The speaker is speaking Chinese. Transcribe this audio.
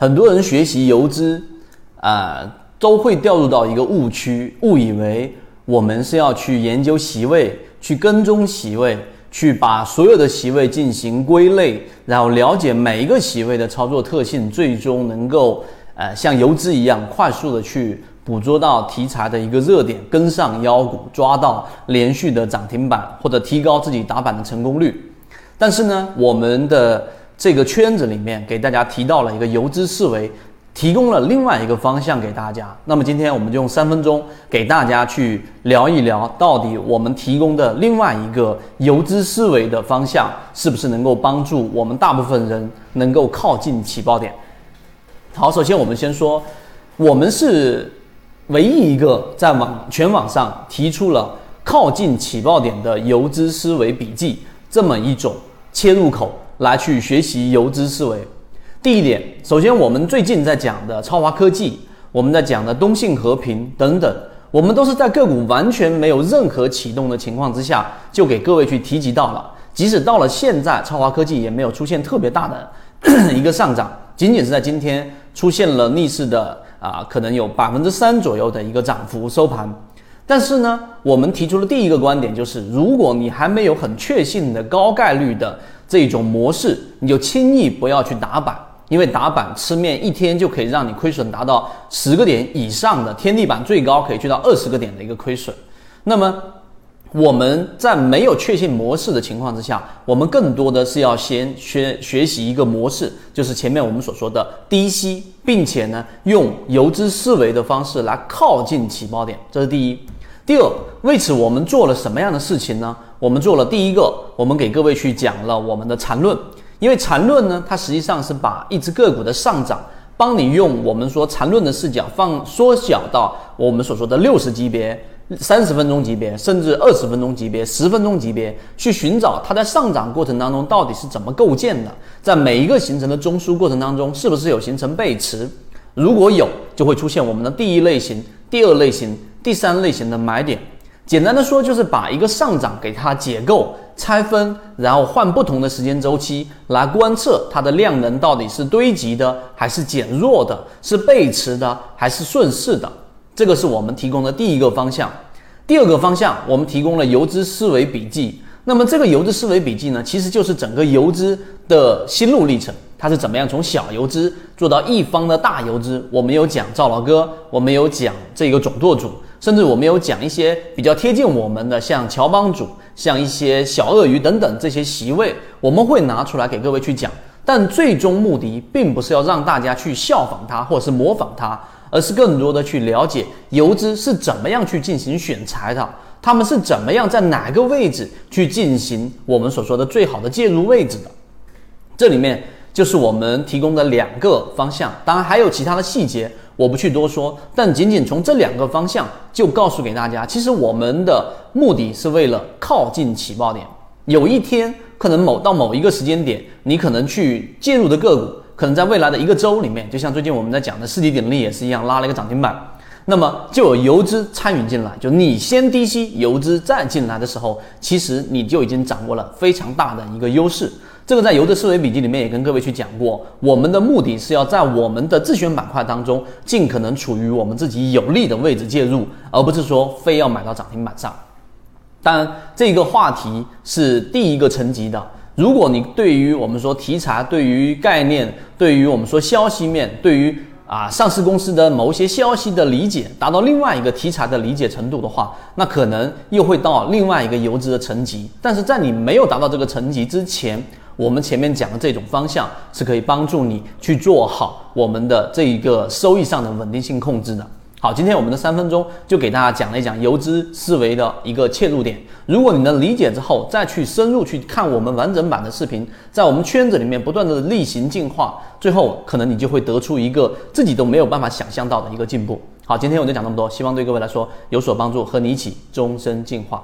很多人学习游资，啊，都会掉入到一个误区，误以为我们是要去研究席位，去跟踪席位，去把所有的席位进行归类，然后了解每一个席位的操作特性，最终能够呃像游资一样快速的去捕捉到题材的一个热点，跟上妖股，抓到连续的涨停板，或者提高自己打板的成功率。但是呢，我们的这个圈子里面给大家提到了一个游资思维，提供了另外一个方向给大家。那么今天我们就用三分钟给大家去聊一聊，到底我们提供的另外一个游资思维的方向，是不是能够帮助我们大部分人能够靠近起爆点？好，首先我们先说，我们是唯一一个在网全网上提出了靠近起爆点的游资思维笔记这么一种切入口。来去学习游资思维。第一点，首先我们最近在讲的超华科技，我们在讲的东信和平等等，我们都是在个股完全没有任何启动的情况之下，就给各位去提及到了。即使到了现在，超华科技也没有出现特别大的 一个上涨，仅仅是在今天出现了逆势的啊，可能有百分之三左右的一个涨幅收盘。但是呢，我们提出的第一个观点就是，如果你还没有很确信的高概率的。这种模式，你就轻易不要去打板，因为打板吃面一天就可以让你亏损达到十个点以上的天地板，最高可以去到二十个点的一个亏损。那么我们在没有确信模式的情况之下，我们更多的是要先学学习一个模式，就是前面我们所说的低吸，并且呢用游资思维的方式来靠近起爆点，这是第一。第二，为此我们做了什么样的事情呢？我们做了第一个，我们给各位去讲了我们的缠论，因为缠论呢，它实际上是把一只个股的上涨，帮你用我们说缠论的视角放缩小到我们所说的六十级别、三十分钟级别，甚至二十分钟级别、十分钟级别，去寻找它在上涨过程当中到底是怎么构建的，在每一个形成的中枢过程当中，是不是有形成背驰？如果有，就会出现我们的第一类型、第二类型、第三类型的买点。简单的说，就是把一个上涨给它解构、拆分，然后换不同的时间周期来观测它的量能到底是堆积的还是减弱的，是背驰的还是顺势的。这个是我们提供的第一个方向。第二个方向，我们提供了游资思维笔记。那么这个游资思维笔记呢，其实就是整个游资的心路历程，它是怎么样从小游资做到一方的大游资。我们有讲赵老哥，我们有讲这个总舵主。甚至我们有讲一些比较贴近我们的，像乔帮主、像一些小鳄鱼等等这些席位，我们会拿出来给各位去讲。但最终目的并不是要让大家去效仿它或者是模仿它，而是更多的去了解游资是怎么样去进行选材的，他们是怎么样在哪个位置去进行我们所说的最好的介入位置的。这里面就是我们提供的两个方向，当然还有其他的细节。我不去多说，但仅仅从这两个方向就告诉给大家，其实我们的目的是为了靠近起爆点。有一天，可能某到某一个时间点，你可能去介入的个股，可能在未来的一个周里面，就像最近我们在讲的世纪鼎力也是一样，拉了一个涨停板，那么就有游资参与进来，就你先低吸，游资再进来的时候，其实你就已经掌握了非常大的一个优势。这个在游资思维笔记里面也跟各位去讲过，我们的目的是要在我们的自选板块当中，尽可能处于我们自己有利的位置介入，而不是说非要买到涨停板上。当然，这个话题是第一个层级的。如果你对于我们说题材、对于概念、对于我们说消息面、对于啊上市公司的某些消息的理解，达到另外一个题材的理解程度的话，那可能又会到另外一个游资的层级。但是在你没有达到这个层级之前，我们前面讲的这种方向是可以帮助你去做好我们的这一个收益上的稳定性控制的。好，今天我们的三分钟就给大家讲了一讲游资思维的一个切入点。如果你能理解之后，再去深入去看我们完整版的视频，在我们圈子里面不断的例行进化，最后可能你就会得出一个自己都没有办法想象到的一个进步。好，今天我就讲这么多，希望对各位来说有所帮助，和你一起终身进化。